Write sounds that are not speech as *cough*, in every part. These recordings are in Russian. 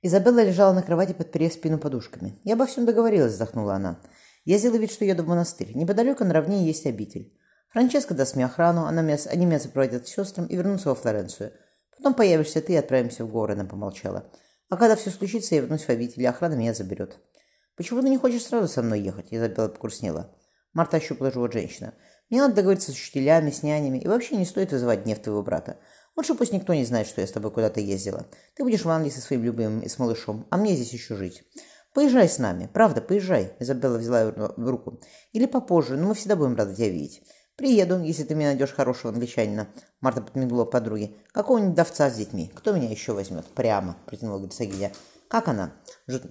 Изабелла лежала на кровати, подперев спину подушками. «Я обо всем договорилась», — вздохнула она. «Я сделаю вид, что еду в монастырь. Неподалеку на равнине есть обитель. Франческа даст мне охрану, она меня, они меня сопроводят к сестрам и вернутся во Флоренцию. Потом появишься ты и отправимся в горы», — она помолчала. «А когда все случится, я вернусь в обитель, и охрана меня заберет». «Почему ты не хочешь сразу со мной ехать?» — Изабелла покурснела. Марта ощупала живот женщина. «Мне надо договориться с учителями, с нянями, и вообще не стоит вызывать гнев твоего брата. Лучше пусть никто не знает, что я с тобой куда-то ездила. Ты будешь в Англии со своим любимым и с малышом, а мне здесь еще жить. Поезжай с нами. Правда, поезжай. Изабелла взяла ее в руку. Или попозже, но мы всегда будем рады тебя видеть. Приеду, если ты мне найдешь хорошего англичанина. Марта подмигнула подруге. Какого-нибудь давца с детьми. Кто меня еще возьмет? Прямо, протянула герцогиня. Как она?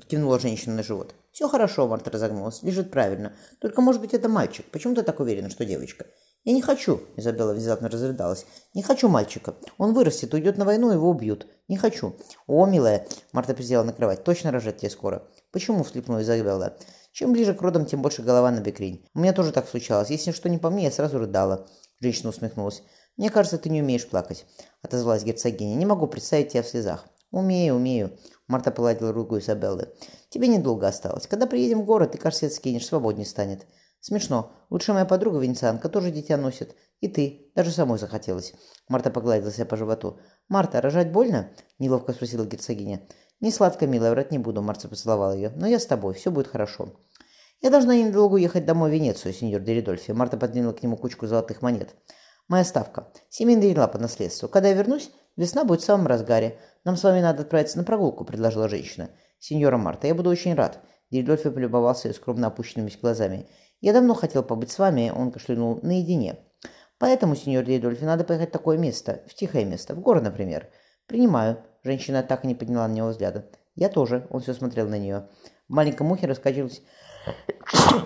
Кивнула женщина на живот. Все хорошо, Марта разогнулась. Лежит правильно. Только, может быть, это мальчик. Почему ты так уверена, что девочка? «Я не хочу», — Изабелла внезапно разрыдалась. «Не хочу мальчика. Он вырастет, уйдет на войну, его убьют. Не хочу». «О, милая», — Марта присела на кровать, — «точно рожать тебе скоро». «Почему?» — всхлипнула Изабелла. «Чем ближе к родам, тем больше голова на бекрень. У меня тоже так случалось. Если что не по мне, я сразу рыдала». Женщина усмехнулась. «Мне кажется, ты не умеешь плакать», — отозвалась герцогиня. «Не могу представить тебя в слезах». «Умею, умею», — Марта погладила руку Изабеллы. «Тебе недолго осталось. Когда приедем в город, ты корсет скинешь, свободнее станет». Смешно. Лучше моя подруга венецианка тоже дитя носит. И ты. Даже самой захотелось. Марта погладила себя по животу. «Марта, рожать больно?» – неловко спросила герцогиня. «Не сладко, милая, врать не буду», – Марта поцеловала ее. «Но я с тобой, все будет хорошо». «Я должна недолго уехать домой в Венецию, сеньор Деридольфи». Марта подвинула к нему кучку золотых монет. «Моя ставка. Семейная дела по наследству. Когда я вернусь, весна будет в самом разгаре. Нам с вами надо отправиться на прогулку», – предложила женщина. «Сеньора Марта, я буду очень рад». Деридольфи полюбовался ее скромно опущенными глазами. Я давно хотел побыть с вами, он кашлянул, наедине. Поэтому, сеньор Дидольфи, надо поехать в такое место, в тихое место, в горы, например. Принимаю. Женщина так и не подняла на него взгляда. Я тоже. Он все смотрел на нее. В маленьком ухе раскачивалась... *coughs*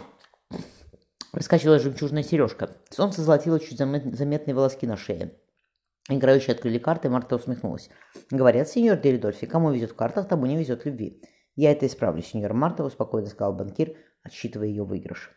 Жемчужная сережка. Солнце золотило чуть заметные волоски на шее. Играющие открыли карты, Марта усмехнулась. «Говорят, сеньор Деридольфи, кому везет в картах, тому не везет любви». «Я это исправлю, сеньор Марта», — успокоенно сказал банкир, отсчитывая ее выигрыш.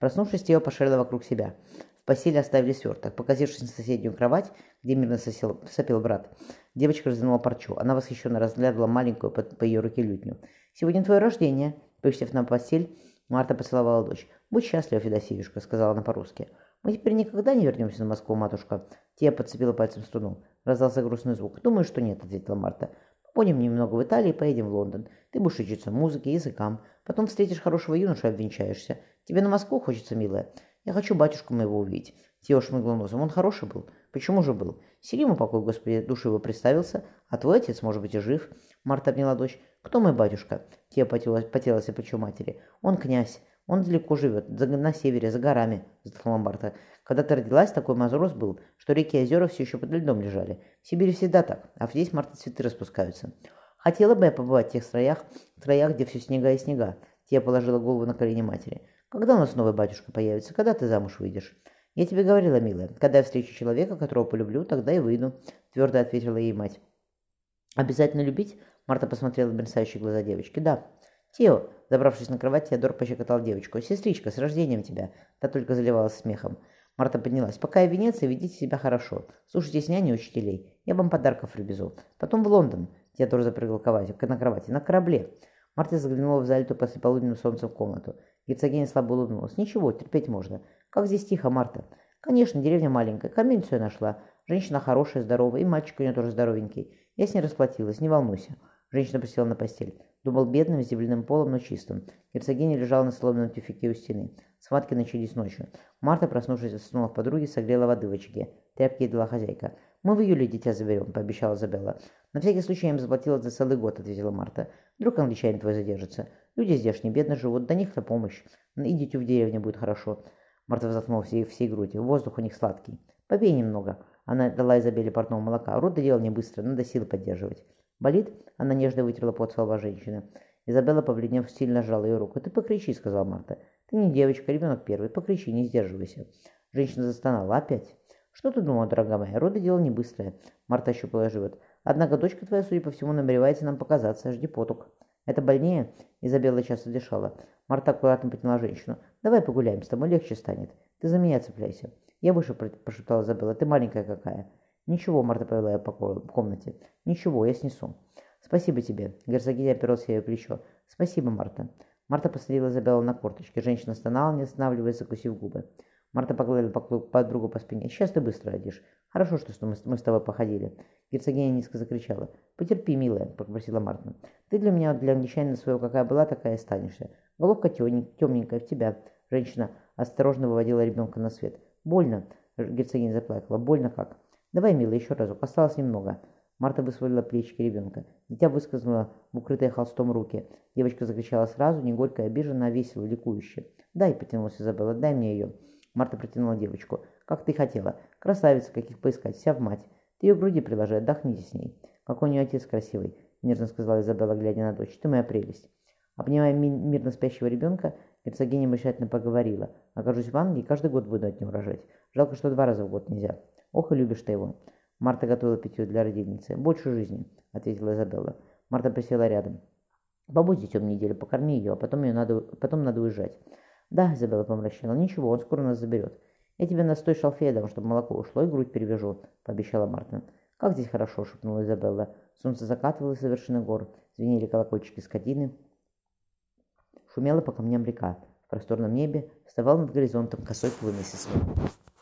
Проснувшись, Тео пошарила вокруг себя. В постели оставили сверток. Показавшись на соседнюю кровать, где мирно сосел, сопел брат, девочка развернула парчу. Она восхищенно разглядывала маленькую по, по ее руке лютню. «Сегодня твое рождение!» Присев на постель, Марта поцеловала дочь. «Будь счастлива, Федосеюшка», — сказала она по-русски. «Мы теперь никогда не вернемся на Москву, матушка». Тия подцепила пальцем струну. Раздался грустный звук. «Думаю, что нет», — ответила Марта. «Будем немного в Италии, поедем в Лондон. Ты будешь учиться музыке, языкам. Потом встретишь хорошего юношу и обвенчаешься. Тебе на Москву хочется, милая? Я хочу батюшку моего увидеть. Тео шмыгнул носом. Он хороший был. Почему же был? Селиму покой, Господи, души его представился. А твой отец, может быть, и жив. Марта обняла дочь. Кто мой батюшка? Тео потелась, потелась и плечо матери. Он князь. Он далеко живет, на севере, за горами, вздохнула Марта. Когда ты родилась, такой мазрос был, что реки и озера все еще под льдом лежали. В Сибири всегда так, а здесь марта цветы распускаются. Хотела бы я побывать в тех строях, строях, где все снега и снега. Тия положила голову на колени матери. Когда у нас новый батюшка появится? Когда ты замуж выйдешь? Я тебе говорила, милая, когда я встречу человека, которого полюблю, тогда и выйду, твердо ответила ей мать. Обязательно любить? Марта посмотрела в мерцающие глаза девочки. Да. Тео, забравшись на кровать, Теодор пощекотал девочку. «Сестричка, с рождением тебя!» Та только заливалась смехом. Марта поднялась. «Пока я в Венеции, ведите себя хорошо. Слушайтесь няни учителей. Я вам подарков привезу. Потом в Лондон». Теодор запрыгал на кровати. «На корабле». Марта заглянула в залитую после полуденным солнцем комнату. Герцогиня слабо улыбнулась. «Ничего, терпеть можно. Как здесь тихо, Марта?» «Конечно, деревня маленькая. Я нашла. Женщина хорошая, здоровая, и мальчик у нее тоже здоровенький. Я с ней расплатилась, не волнуйся». Женщина присела на постель. Думал бедным, с земляным полом, но чистым. Герцогиня лежала на соломенном тюфике у стены. Схватки начались ночью. Марта, проснувшись, засунула в подруги, согрела воды в очаге. Тряпки дала хозяйка. «Мы в июле дитя заберем», — пообещала Забелла. «На всякий случай я им заплатила за целый год», — ответила Марта. «Вдруг англичанин твой задержится. Люди здешние бедно живут, до них-то помощь. Идите в деревню, будет хорошо. Марта вздохнула всей, всей грудью. Воздух у них сладкий. Попей немного. Она дала Изабелле портного молока. Рот делал не быстро, надо силы поддерживать. Болит? Она нежно вытерла пот со женщины. Изабелла, побледнев, сильно сжала ее руку. «Ты покричи», — сказала Марта. «Ты не девочка, ребенок первый. Покричи, не сдерживайся». Женщина застонала. «Опять?» «Что ты думала, дорогая моя? Роды дело не быстрое». Марта ощупала живот. «Однако дочка твоя, судя по всему, намеревается нам показаться. Жди поток». «Это больнее?» Изабелла часто дышала. Марта аккуратно подняла женщину. «Давай погуляем, с тобой легче станет. Ты за меня цепляйся». «Я выше», – прошептала Изабелла. «Ты маленькая какая». «Ничего», – Марта повела по комнате. «Ничего, я снесу». «Спасибо тебе». Герцогиня оперлась ее плечо. «Спасибо, Марта». Марта посадила Изабеллу на корточки. Женщина стонала, не останавливаясь, закусив губы. Марта погладила подругу по спине. «Сейчас ты быстро одешь. Хорошо, что мы, мы с тобой походили». Герцогиня низко закричала. «Потерпи, милая», — попросила Марта. «Ты для меня, для англичанина своего, какая была, такая и останешься. Головка темненькая в тебя». Женщина осторожно выводила ребенка на свет. «Больно», — герцогиня заплакала. «Больно как?» «Давай, милая, еще разок. Осталось немного». Марта высвободила плечики ребенка. Дитя выскользнуло в укрытые холстом руки. Девочка закричала сразу, не горько, обиженно, а весело, ликующе. «Дай», — потянулась Изабелла, — «дай мне ее». Марта протянула девочку. «Как ты хотела. Красавица, каких поискать, вся в мать. Ты ее к груди приложи, отдохните с ней». «Какой у нее отец красивый», — нежно сказала Изабелла, глядя на дочь. «Ты моя прелесть». Обнимая ми мирно спящего ребенка, герцогиня мечтательно поговорила. «Окажусь в Англии, каждый год буду от него рожать. Жалко, что два раза в год нельзя. Ох и любишь ты его». Марта готовила питье для родительницы. «Больше жизни», — ответила Изабелла. Марта присела рядом. «Побудь с детем неделю, покорми ее, а потом, ее надо, потом надо уезжать». «Да», — Изабелла помрачнела, — «ничего, он скоро нас заберет». «Я тебе настой шалфея чтобы молоко ушло, и грудь перевяжу», — пообещала Марта. «Как здесь хорошо», — шепнула Изабелла. Солнце закатывалось за вершины гор, звенели колокольчики скотины. Шумела по камням река. В просторном небе вставал над горизонтом косой плый месяц.